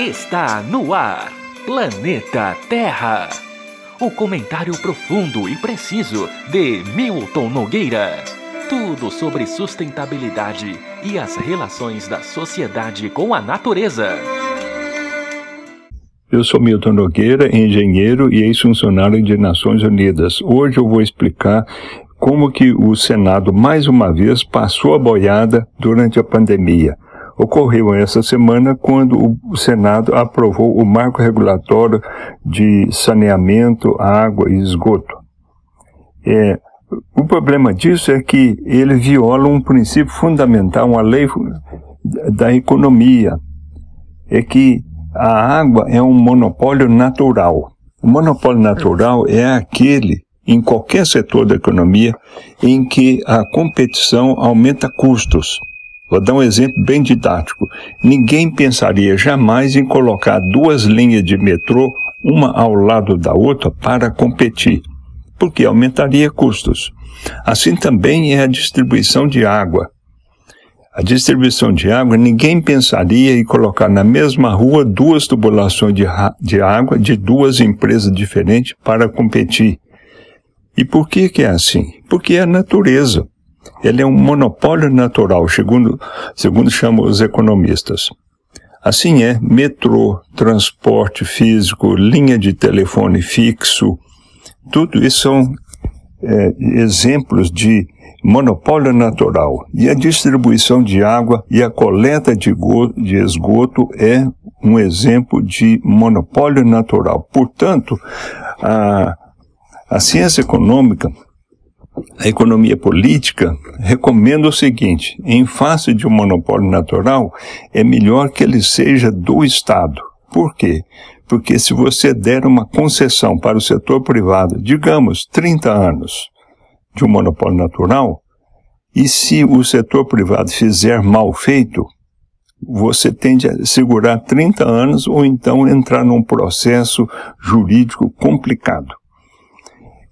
Está no ar, Planeta Terra. O comentário profundo e preciso de Milton Nogueira. Tudo sobre sustentabilidade e as relações da sociedade com a natureza. Eu sou Milton Nogueira, engenheiro e ex-funcionário de Nações Unidas. Hoje eu vou explicar como que o Senado mais uma vez passou a boiada durante a pandemia ocorreu essa semana quando o Senado aprovou o marco regulatório de saneamento, água e esgoto. É, o problema disso é que ele viola um princípio fundamental, uma lei da economia, é que a água é um monopólio natural. O monopólio natural é aquele em qualquer setor da economia em que a competição aumenta custos. Vou dar um exemplo bem didático. Ninguém pensaria jamais em colocar duas linhas de metrô, uma ao lado da outra, para competir, porque aumentaria custos. Assim também é a distribuição de água. A distribuição de água, ninguém pensaria em colocar na mesma rua duas tubulações de, de água de duas empresas diferentes para competir. E por que, que é assim? Porque é a natureza ele é um monopólio natural, segundo, segundo chamam os economistas. Assim é, metrô, transporte físico, linha de telefone fixo, tudo isso são é, exemplos de monopólio natural. E a distribuição de água e a coleta de, de esgoto é um exemplo de monopólio natural. Portanto, a, a ciência econômica a economia política recomenda o seguinte: em face de um monopólio natural, é melhor que ele seja do Estado. Por quê? Porque se você der uma concessão para o setor privado, digamos 30 anos de um monopólio natural, e se o setor privado fizer mal feito, você tende a segurar 30 anos ou então entrar num processo jurídico complicado.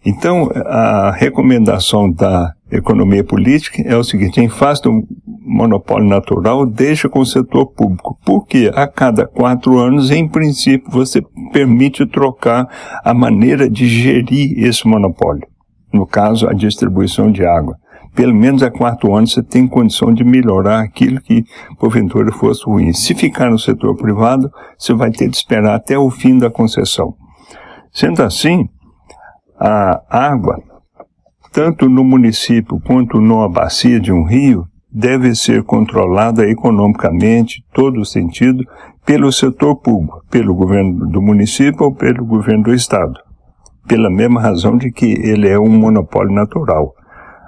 Então, a recomendação da economia política é o seguinte: em face do monopólio natural, deixa com o setor público. Porque a cada quatro anos, em princípio, você permite trocar a maneira de gerir esse monopólio. No caso, a distribuição de água. Pelo menos a quatro anos você tem condição de melhorar aquilo que porventura fosse ruim. Se ficar no setor privado, você vai ter de esperar até o fim da concessão. Sendo assim, a água, tanto no município quanto numa bacia de um rio, deve ser controlada economicamente, todo o sentido, pelo setor público, pelo governo do município ou pelo governo do estado, pela mesma razão de que ele é um monopólio natural.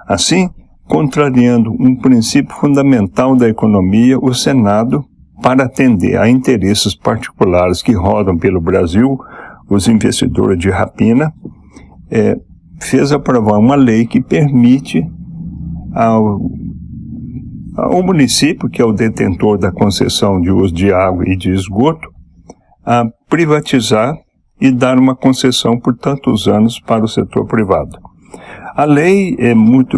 Assim, contrariando um princípio fundamental da economia, o Senado, para atender a interesses particulares que rodam pelo Brasil, os investidores de rapina, é, fez aprovar uma lei que permite ao, ao município, que é o detentor da concessão de uso de água e de esgoto, a privatizar e dar uma concessão por tantos anos para o setor privado. A lei é muito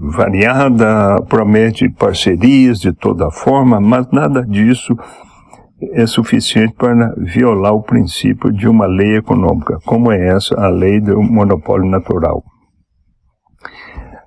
variada, promete parcerias de toda forma, mas nada disso é suficiente para violar o princípio de uma lei econômica, como é essa, a lei do monopólio natural.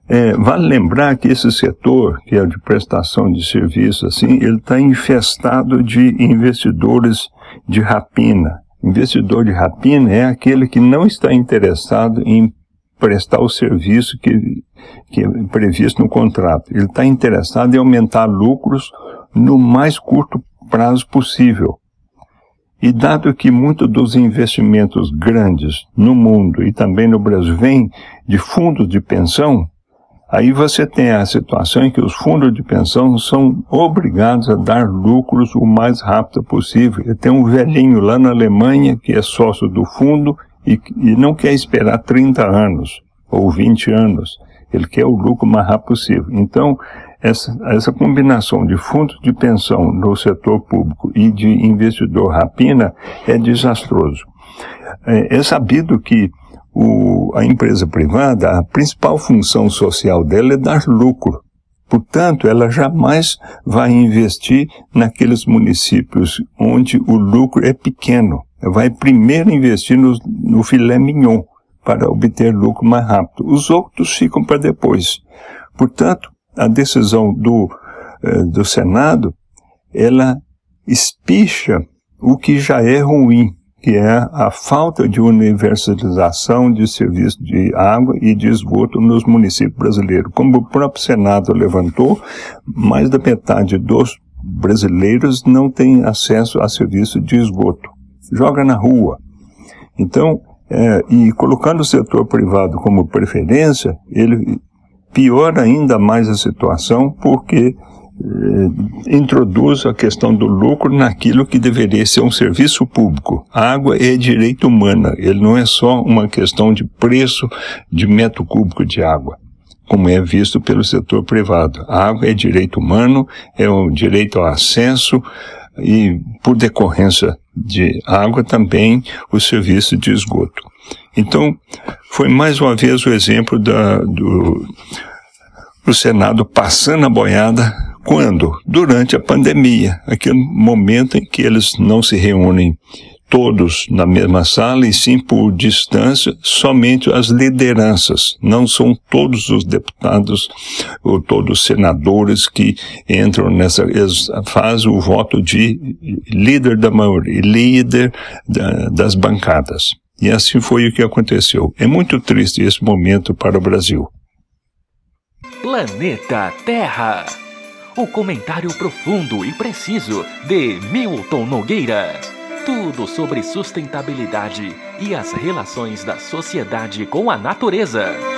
É, vale lembrar que esse setor, que é de prestação de serviços, assim, ele está infestado de investidores de rapina. Investidor de rapina é aquele que não está interessado em prestar o serviço que, que é previsto no contrato. Ele está interessado em aumentar lucros no mais curto prazo possível. E dado que muitos dos investimentos grandes no mundo e também no Brasil vêm de fundos de pensão, aí você tem a situação em que os fundos de pensão são obrigados a dar lucros o mais rápido possível. Tem um velhinho lá na Alemanha que é sócio do fundo e, e não quer esperar 30 anos ou 20 anos. Ele quer o lucro mais rápido possível. Então, essa, essa combinação de fundos de pensão no setor público e de investidor rapina é desastroso. É, é sabido que o, a empresa privada, a principal função social dela é dar lucro. Portanto, ela jamais vai investir naqueles municípios onde o lucro é pequeno. Vai primeiro investir no, no filé mignon para obter lucro mais rápido. Os outros ficam para depois. Portanto, a decisão do, eh, do Senado, ela espicha o que já é ruim, que é a falta de universalização de serviço de água e de esgoto nos municípios brasileiros. Como o próprio Senado levantou, mais da metade dos brasileiros não tem acesso a serviço de esgoto. Joga na rua. Então, é, e colocando o setor privado como preferência, ele piora ainda mais a situação, porque é, introduz a questão do lucro naquilo que deveria ser um serviço público. A água é direito humano, ele não é só uma questão de preço de metro cúbico de água, como é visto pelo setor privado. A água é direito humano, é o direito ao acesso e, por decorrência de água, também o serviço de esgoto. Então, foi mais uma vez o exemplo da, do, do Senado passando a boiada quando? Durante a pandemia, aquele momento em que eles não se reúnem todos na mesma sala e sim por distância, somente as lideranças. Não são todos os deputados ou todos os senadores que entram nessa, eles fazem o voto de líder da maioria, líder da, das bancadas. E assim foi o que aconteceu. É muito triste esse momento para o Brasil. Planeta Terra. O comentário profundo e preciso de Milton Nogueira. Tudo sobre sustentabilidade e as relações da sociedade com a natureza.